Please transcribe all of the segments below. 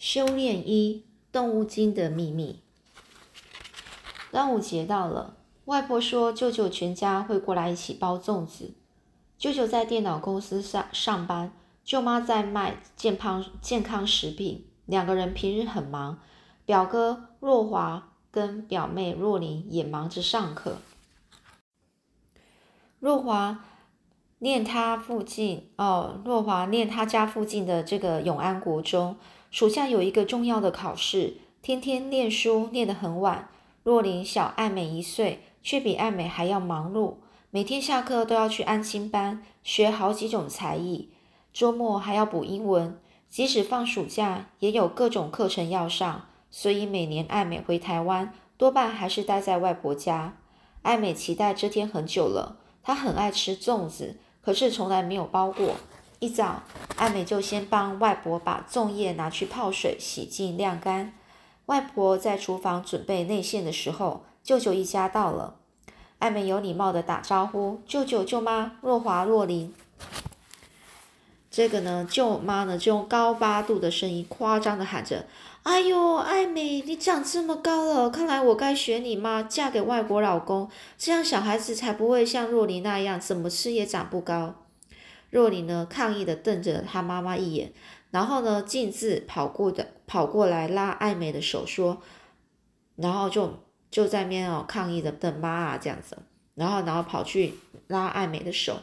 修炼一动物精的秘密。端午节到了，外婆说舅舅全家会过来一起包粽子。舅舅在电脑公司上上班，舅妈在卖健康健康食品，两个人平日很忙。表哥若华跟表妹若琳也忙着上课。若华念他附近哦，若华念他家附近的这个永安国中。暑假有一个重要的考试，天天念书，念得很晚。若琳小爱美一岁，却比爱美还要忙碌，每天下课都要去安心班学好几种才艺，周末还要补英文。即使放暑假，也有各种课程要上，所以每年爱美回台湾，多半还是待在外婆家。爱美期待这天很久了，她很爱吃粽子，可是从来没有包过。一早，艾美就先帮外婆把粽叶拿去泡水洗净晾干。外婆在厨房准备内馅的时候，舅舅一家到了。艾美有礼貌的打招呼：“舅舅、舅妈，若华、若琳。”这个呢，舅妈呢就用高八度的声音夸张的喊着：“哎呦，艾美，你长这么高了，看来我该学你妈，嫁给外国老公，这样小孩子才不会像若琳那样，怎么吃也长不高。”若琳呢，抗议的瞪着她妈妈一眼，然后呢，径自跑过的跑过来拉爱美的手说，然后就就在面哦抗议的瞪妈啊这样子，然后然后跑去拉爱美的手。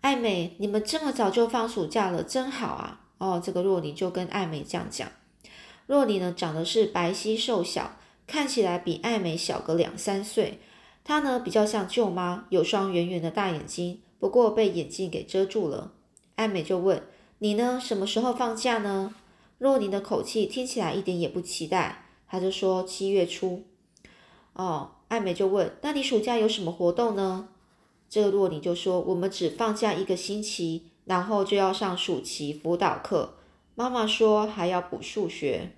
爱美，你们这么早就放暑假了，真好啊！哦，这个若琳就跟爱美这样讲。若琳呢，长得是白皙瘦小，看起来比爱美小个两三岁。她呢，比较像舅妈，有双圆圆的大眼睛。不过被眼镜给遮住了，艾美就问：“你呢？什么时候放假呢？”若琳的口气听起来一点也不期待，他就说：“七月初。”哦，艾美就问：“那你暑假有什么活动呢？”这个若琳就说：“我们只放假一个星期，然后就要上暑期辅导课。妈妈说还要补数学。”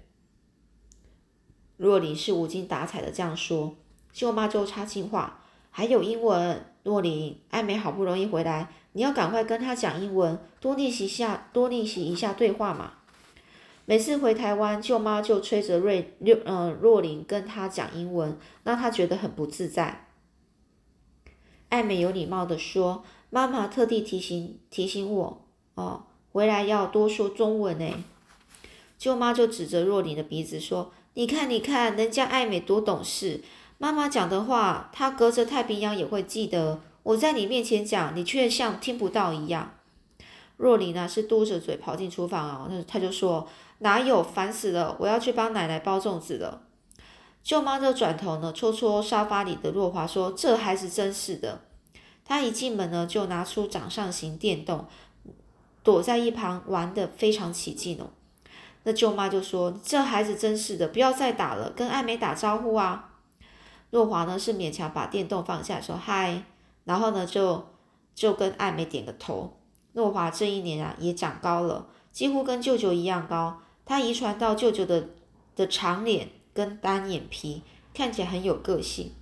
若琳是无精打采的这样说，舅妈就插进话：“还有英文。”若琳，艾美好不容易回来，你要赶快跟她讲英文，多练习下，多练习一下对话嘛。每次回台湾，舅妈就催着瑞嗯若琳跟她讲英文，让她觉得很不自在。艾美有礼貌的说：“妈妈特地提醒提醒我哦，回来要多说中文呢。”舅妈就指着若琳的鼻子说：“你看，你看，人家艾美多懂事。”妈妈讲的话，他隔着太平洋也会记得。我在你面前讲，你却像听不到一样。若琳呢，是嘟着嘴跑进厨房啊，那他就说：“哪有，烦死了！我要去帮奶奶包粽子了。”舅妈就转头呢，戳戳沙发里的若华说：“这孩子真是的。”他一进门呢，就拿出掌上型电动，躲在一旁玩的非常起劲哦。那舅妈就说：“这孩子真是的，不要再打了，跟艾美打招呼啊。”若华呢是勉强把电动放下，说嗨，然后呢就就跟艾美点个头。若华这一年啊也长高了，几乎跟舅舅一样高。他遗传到舅舅的的长脸跟单眼皮，看起来很有个性。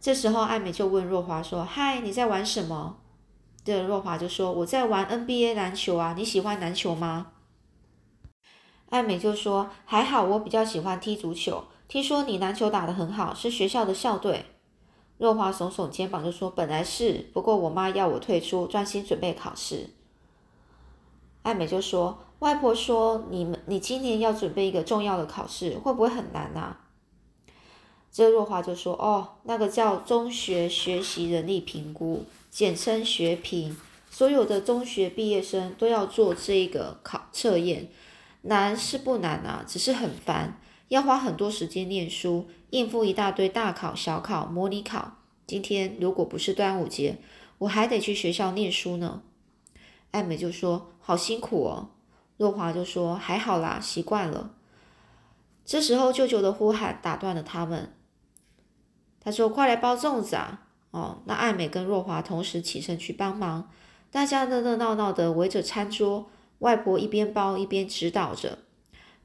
这时候艾美就问若华说：“嗨，你在玩什么？”这若华就说：“我在玩 NBA 篮球啊，你喜欢篮球吗？”艾美就说：“还好，我比较喜欢踢足球。”听说你篮球打得很好，是学校的校队。若华耸耸肩膀就说：“本来是，不过我妈要我退出，专心准备考试。”艾美就说：“外婆说你们，你今年要准备一个重要的考试，会不会很难啊？”这若华就说：“哦，那个叫中学学习能力评估，简称学评，所有的中学毕业生都要做这个考测验，难是不难啊，只是很烦。”要花很多时间念书，应付一大堆大考、小考、模拟考。今天如果不是端午节，我还得去学校念书呢。艾美就说：“好辛苦哦。”若华就说：“还好啦，习惯了。”这时候舅舅的呼喊打断了他们。他说：“快来包粽子啊！”哦，那艾美跟若华同时起身去帮忙。大家热热闹闹的围着餐桌，外婆一边包一边指导着。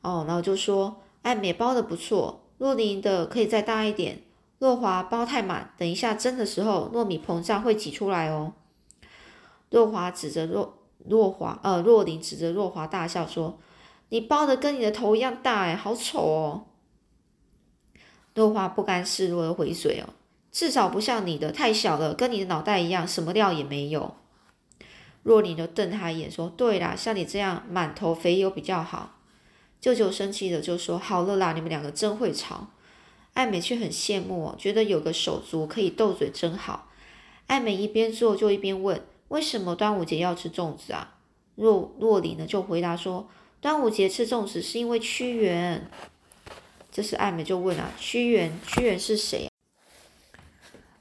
哦，然后就说。艾美包的不错，若琳的可以再大一点。若华包太满，等一下蒸的时候糯米膨胀会挤出来哦。若华指着若若华，呃，若琳指着若华大笑说：“你包的跟你的头一样大，哎，好丑哦。若华不甘示弱的回嘴哦，至少不像你的太小了，跟你的脑袋一样，什么料也没有。若琳就瞪他一眼说：“对啦，像你这样满头肥油比较好。”舅舅生气的就说：“好了啦，你们两个真会吵。”艾美却很羡慕，觉得有个手足可以斗嘴真好。艾美一边做就一边问：“为什么端午节要吃粽子啊？”若若琳呢就回答说：“端午节吃粽子是因为屈原。”这时艾美就问啊：“屈原，屈原是谁？”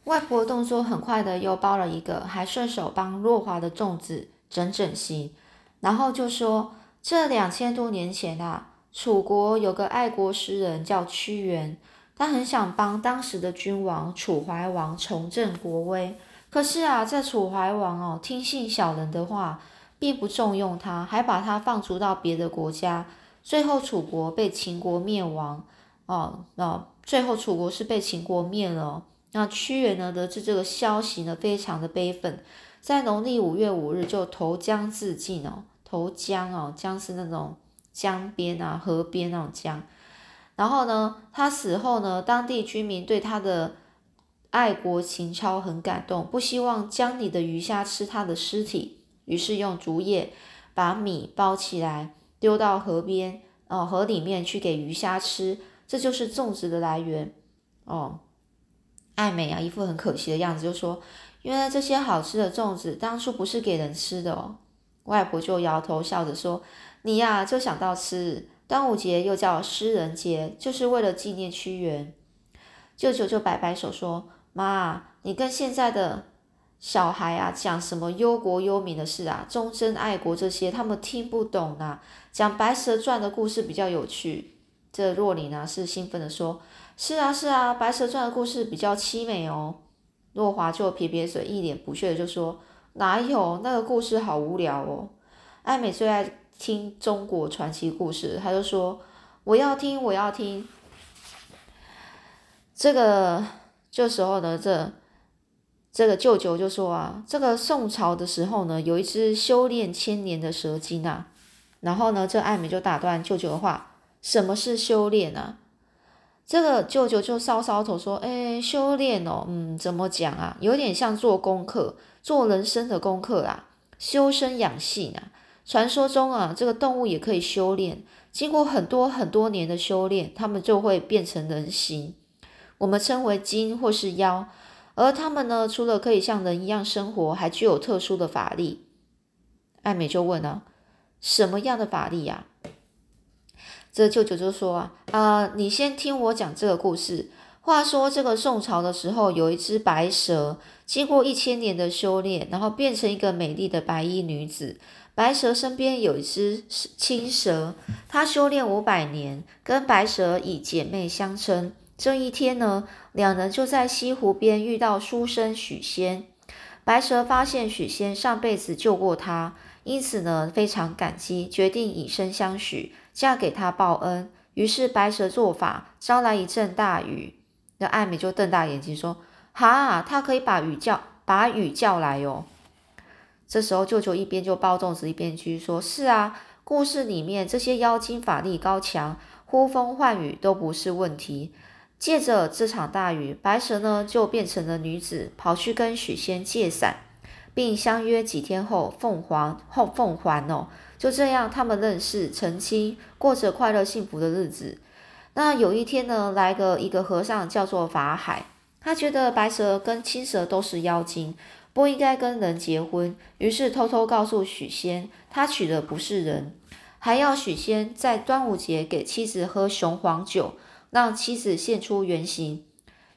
外婆动作很快的又包了一个，还顺手帮若华的粽子整整齐，然后就说：“这两千多年前啊，楚国有个爱国诗人叫屈原。”他很想帮当时的君王楚怀王重振国威，可是啊，这楚怀王哦听信小人的话，并不重用他，还把他放逐到别的国家。最后楚国被秦国灭亡哦，那最后楚国是被秦国灭了。那屈原呢得知这个消息呢，非常的悲愤，在农历五月五日就投江自尽哦，投江哦，江是那种江边啊，河边那种江。然后呢，他死后呢，当地居民对他的爱国情操很感动，不希望江里的鱼虾吃他的尸体，于是用竹叶把米包起来，丢到河边，哦，河里面去给鱼虾吃，这就是粽子的来源。哦，爱美啊，一副很可惜的样子，就说：“原来这些好吃的粽子当初不是给人吃的哦。”外婆就摇头笑着说：“你呀，就想到吃。”端午节又叫诗人节，就是为了纪念屈原。舅舅就摆摆手说：“妈，你跟现在的小孩啊讲什么忧国忧民的事啊，忠贞爱国这些，他们听不懂啊。讲《白蛇传》的故事比较有趣。”这若琳呢是兴奋的说：“是啊，是啊，《白蛇传》的故事比较凄美哦。”若华就撇撇嘴，一脸不屑的就说：“哪有那个故事好无聊哦。”艾美最爱。听中国传奇故事，他就说：“我要听，我要听。”这个这时候呢，这这个舅舅就说啊：“这个宋朝的时候呢，有一只修炼千年的蛇精啊。”然后呢，这艾美就打断舅舅的话：“什么是修炼啊？”这个舅舅就搔搔头说：“哎，修炼哦，嗯，怎么讲啊？有点像做功课，做人生的功课啦，修身养性啊。”传说中啊，这个动物也可以修炼，经过很多很多年的修炼，它们就会变成人形，我们称为精或是妖。而它们呢，除了可以像人一样生活，还具有特殊的法力。艾美就问啊，什么样的法力呀？这舅舅就说啊，啊，你先听我讲这个故事。话说这个宋朝的时候，有一只白蛇，经过一千年的修炼，然后变成一个美丽的白衣女子。白蛇身边有一只青蛇，它修炼五百年，跟白蛇以姐妹相称。这一天呢，两人就在西湖边遇到书生许仙。白蛇发现许仙上辈子救过他，因此呢非常感激，决定以身相许，嫁给他报恩。于是白蛇做法，招来一阵大雨。那艾美就瞪大眼睛说：“哈，他可以把雨叫，把雨叫来哟。”这时候，舅舅一边就包粽子，一边去说：“是啊，故事里面这些妖精法力高强，呼风唤雨都不是问题。借着这场大雨，白蛇呢就变成了女子，跑去跟许仙借伞，并相约几天后凤凰后凤凰哦。就这样，他们认识成亲，过着快乐幸福的日子。那有一天呢，来个一个和尚叫做法海，他觉得白蛇跟青蛇都是妖精。”不应该跟人结婚，于是偷偷告诉许仙，他娶的不是人，还要许仙在端午节给妻子喝雄黄酒，让妻子现出原形。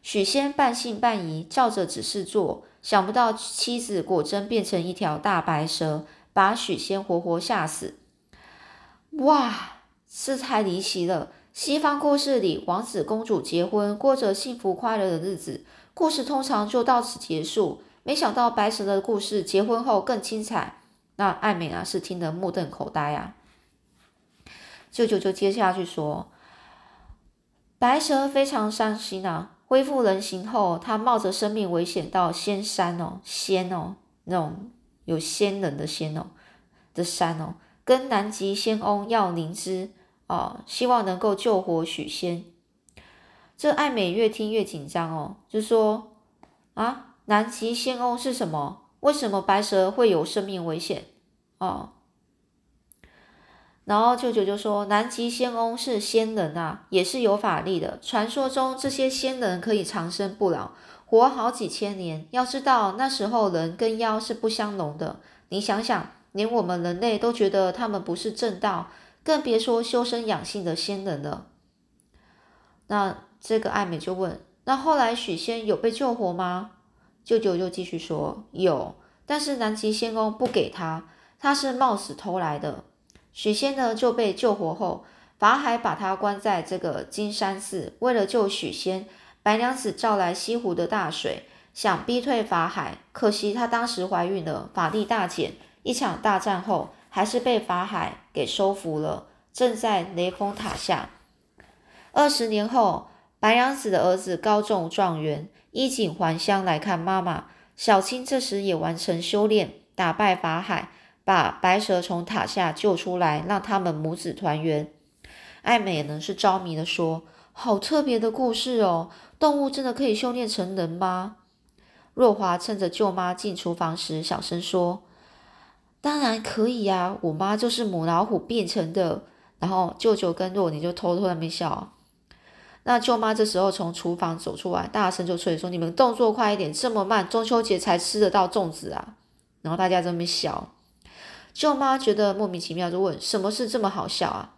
许仙半信半疑，照着指示做，想不到妻子果真变成一条大白蛇，把许仙活活吓死。哇，这太离奇了！西方故事里，王子公主结婚，过着幸福快乐的日子，故事通常就到此结束。没想到白蛇的故事结婚后更精彩，那艾美啊是听得目瞪口呆啊。舅舅就接下去说，白蛇非常伤心啊，恢复人形后，他冒着生命危险到仙山哦，仙哦那种有仙人的仙哦的山哦，跟南极仙翁要灵芝哦，希望能够救活许仙。这爱美越听越紧张哦，就说啊，南极仙翁是什么？为什么白蛇会有生命危险？哦，然后舅舅就说，南极仙翁是仙人啊，也是有法力的。传说中这些仙人可以长生不老，活好几千年。要知道那时候人跟妖是不相容的，你想想。连我们人类都觉得他们不是正道，更别说修身养性的仙人了。那这个爱美就问：那后来许仙有被救活吗？舅舅就继续说：有，但是南极仙翁不给他，他是冒死偷来的。许仙呢就被救活后，法海把他关在这个金山寺。为了救许仙，白娘子召来西湖的大水，想逼退法海。可惜她当时怀孕了，法力大减。一场大战后，还是被法海给收服了，正在雷峰塔下。二十年后，白娘子的儿子高中状元，衣锦还乡来看妈妈。小青这时也完成修炼，打败法海，把白蛇从塔下救出来，让他们母子团圆。爱美呢是着迷的说：“好特别的故事哦，动物真的可以修炼成人吗？”若华趁着舅妈进厨房时，小声说。当然可以呀，我妈就是母老虎变成的。然后舅舅跟若琳就偷偷在那边笑。那舅妈这时候从厨房走出来，大声就催说：“你们动作快一点，这么慢，中秋节才吃得到粽子啊！”然后大家在那边笑。舅妈觉得莫名其妙，就问：“什么事这么好笑啊？”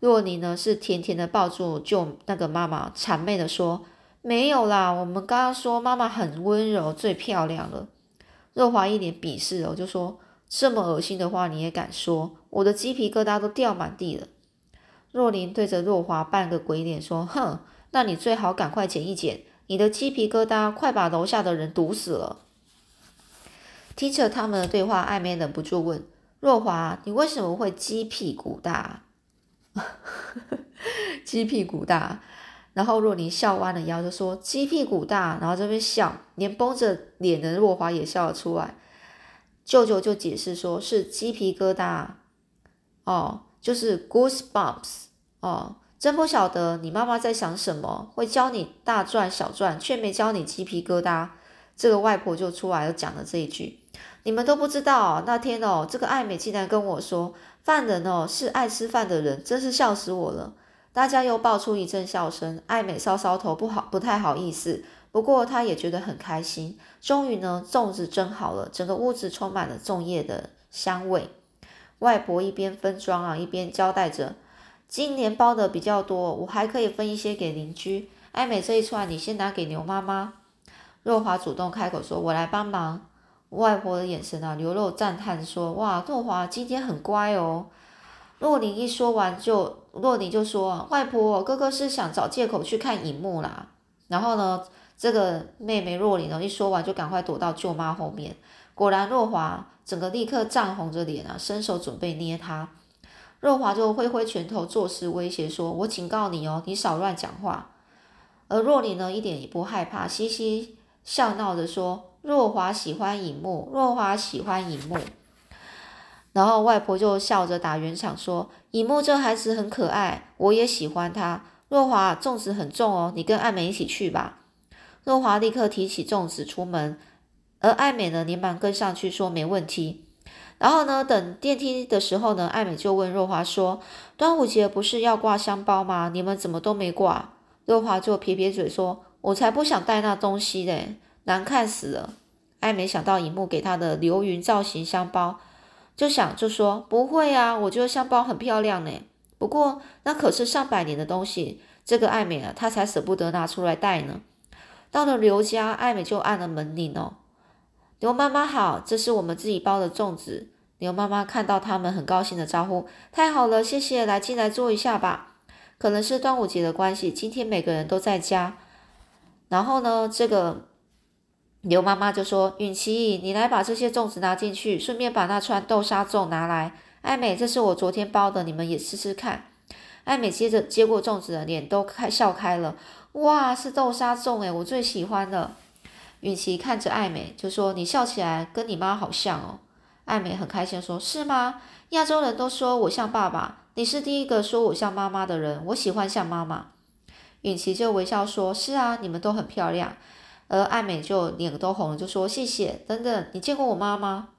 若琳呢是甜甜的抱住舅那个妈妈，谄媚的说：“没有啦，我们刚刚说妈妈很温柔，最漂亮了。”若华一脸鄙视哦，就说。这么恶心的话你也敢说？我的鸡皮疙瘩都掉满地了。若琳对着若华扮个鬼脸说：“哼，那你最好赶快剪一剪，你的鸡皮疙瘩快把楼下的人堵死了。”听着他们的对话，艾美忍不住问：“若华，你为什么会鸡屁股大？” 鸡屁股大。然后若琳笑弯了腰就说：“鸡屁股大。”然后这边笑，连绷着脸的若华也笑了出来。舅舅就解释说，是鸡皮疙瘩，哦，就是 goosebumps，哦，真不晓得你妈妈在想什么，会教你大赚小赚，却没教你鸡皮疙瘩。这个外婆就出来又讲了这一句，你们都不知道，那天哦，这个爱美竟然跟我说，犯人哦是爱吃饭的人，真是笑死我了。大家又爆出一阵笑声，爱美搔搔头，不好，不太好意思。不过他也觉得很开心。终于呢，粽子蒸好了，整个屋子充满了粽叶的香味。外婆一边分装啊，一边交代着：“今年包的比较多，我还可以分一些给邻居。”艾美这一串，你先拿给牛妈妈。若华主动开口说：“我来帮忙。”外婆的眼神啊，流露赞叹说：“哇，若华今天很乖哦。”若琳一说完，就若琳就说：“外婆，哥哥是想找借口去看荧幕啦。”然后呢？这个妹妹若琳呢，一说完就赶快躲到舅妈后面。果然，若华整个立刻涨红着脸啊，伸手准备捏她。若华就挥挥拳头作势威胁说：“我警告你哦，你少乱讲话。”而若琳呢，一点也不害怕，嘻嘻笑闹着说：“若华喜欢影幕，若华喜欢影幕。”然后外婆就笑着打圆场说：“影幕这孩子很可爱，我也喜欢他。若华粽子很重哦，你跟爱美一起去吧。”若华立刻提起粽子出门，而艾美呢连忙跟上去说没问题。然后呢，等电梯的时候呢，艾美就问若华说：“端午节不是要挂香包吗？你们怎么都没挂？”若华就撇撇嘴说：“我才不想带那东西嘞，难看死了。”艾美想到荧幕给她的流云造型香包，就想就说：“不会啊，我觉得香包很漂亮呢。不过那可是上百年的东西，这个艾美啊，她才舍不得拿出来戴呢。”到了刘家，艾美就按了门铃哦。刘妈妈好，这是我们自己包的粽子。刘妈妈看到他们，很高兴的招呼：“太好了，谢谢，来进来坐一下吧。”可能是端午节的关系，今天每个人都在家。然后呢，这个刘妈妈就说：“允琪，你来把这些粽子拿进去，顺便把那串豆沙粽拿来。”艾美，这是我昨天包的，你们也试试看。艾美接着接过粽子的脸都开笑开了。哇，是豆沙粽诶，我最喜欢的。允琪看着艾美就说：“你笑起来跟你妈好像哦。”艾美很开心说：“是吗？亚洲人都说我像爸爸，你是第一个说我像妈妈的人。我喜欢像妈妈。”允琪就微笑说：“是啊，你们都很漂亮。”而艾美就脸都红了，就说：“谢谢。”等等，你见过我妈吗？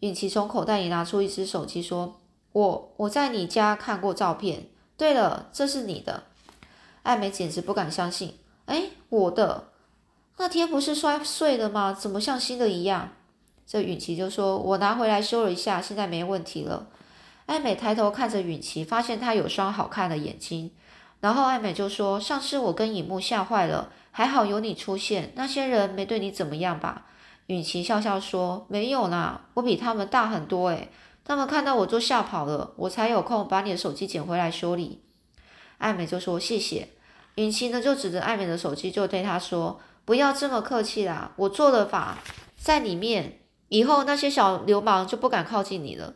允琪从口袋里拿出一只手机说：“我我在你家看过照片。对了，这是你的。”艾美简直不敢相信：“哎，我的那天不是摔碎了吗？怎么像新的一样？”这允琪就说：“我拿回来修了一下，现在没问题了。”艾美抬头看着允琪，发现他有双好看的眼睛。然后艾美就说：“上次我跟尹木吓坏了，还好有你出现。那些人没对你怎么样吧？”允琪笑笑说：“没有啦，我比他们大很多诶，他们看到我就吓跑了，我才有空把你的手机捡回来修理。”艾美就说：“谢谢。”允琪呢就指着艾美的手机，就对他说：“不要这么客气啦，我做了法在里面。”以后那些小流氓就不敢靠近你了。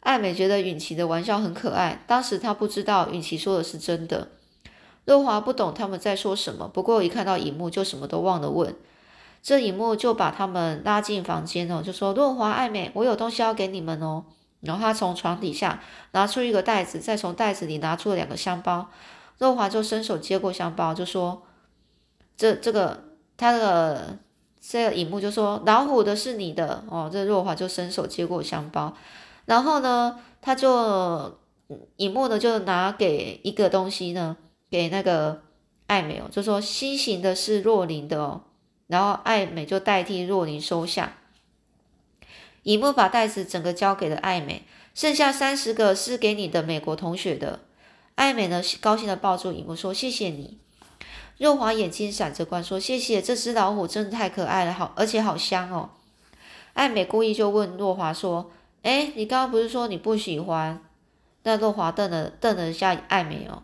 艾美觉得允琪的玩笑很可爱，当时她不知道允琪说的是真的。若华不懂他们在说什么，不过一看到荧幕就什么都忘了问。这荧幕就把他们拉进房间哦，就说：“若华、爱美，我有东西要给你们哦。”然后他从床底下拿出一个袋子，再从袋子里拿出两个香包。若华就伸手接过香包，就说：“这这个他的。”这个荧幕就说老虎的是你的哦，这若华就伸手接过香包，然后呢，他就荧幕呢就拿给一个东西呢，给那个艾美哦，就说新型的是若琳的哦，然后艾美就代替若琳收下，荧幕把袋子整个交给了艾美，剩下三十个是给你的美国同学的，艾美呢高兴的抱住荧幕说谢谢你。若华眼睛闪着光，说：“谢谢，这只老虎真的太可爱了，好，而且好香哦。”艾美故意就问若华说：“哎，你刚刚不是说你不喜欢？”那若华瞪了瞪了一下艾美哦，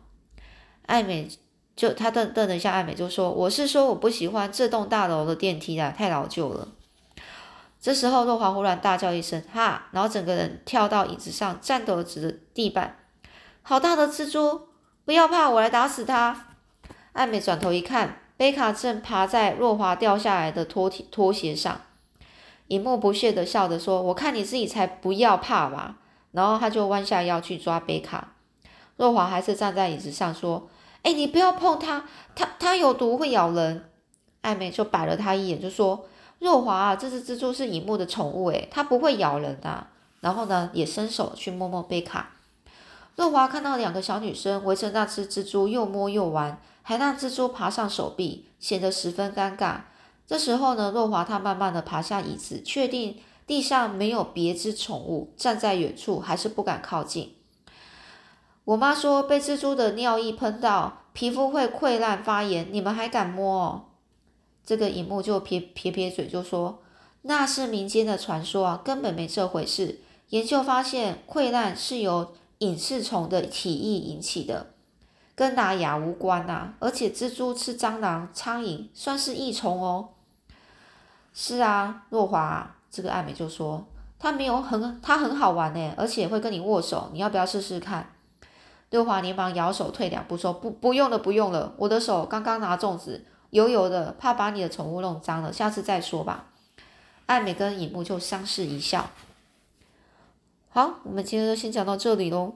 艾美就他瞪瞪了一下艾美，就说：“我是说我不喜欢这栋大楼的电梯啦，太老旧了。”这时候若华忽然大叫一声：“哈！”然后整个人跳到椅子上，颤抖指着地板：“好大的蜘蛛！不要怕，我来打死它。”艾美转头一看，贝卡正爬在若华掉下来的拖拖鞋上。银幕不屑的笑着说：“我看你自己才不要怕吧。”然后他就弯下腰去抓贝卡。若华还是站在椅子上说：“哎，你不要碰它，它它有毒，会咬人。”艾美就白了他一眼，就说：“若华啊，这只蜘蛛是银幕的宠物，诶，它不会咬人的。”然后呢，也伸手去摸摸贝卡。若华看到两个小女生围着那只蜘蛛又摸又玩。还让蜘蛛爬上手臂，显得十分尴尬。这时候呢，若华她慢慢的爬下椅子，确定地上没有别只宠物，站在远处还是不敢靠近。我妈说被蜘蛛的尿液喷到，皮肤会溃烂发炎，你们还敢摸？哦？这个荧幕就撇撇撇嘴就说，那是民间的传说啊，根本没这回事。研究发现，溃烂是由隐翅虫的体液引起的。跟拿牙无关呐，而且蜘蛛吃蟑螂、苍蝇，算是益虫哦。是啊，若华，这个艾美就说他没有很，他很好玩呢，而且会跟你握手，你要不要试试看？六华连忙摇手退两步，说不，不用了，不用了，我的手刚刚拿粽子，油油的，怕把你的宠物弄脏了，下次再说吧。艾美跟尹木就相视一笑。好，我们今天就先讲到这里喽。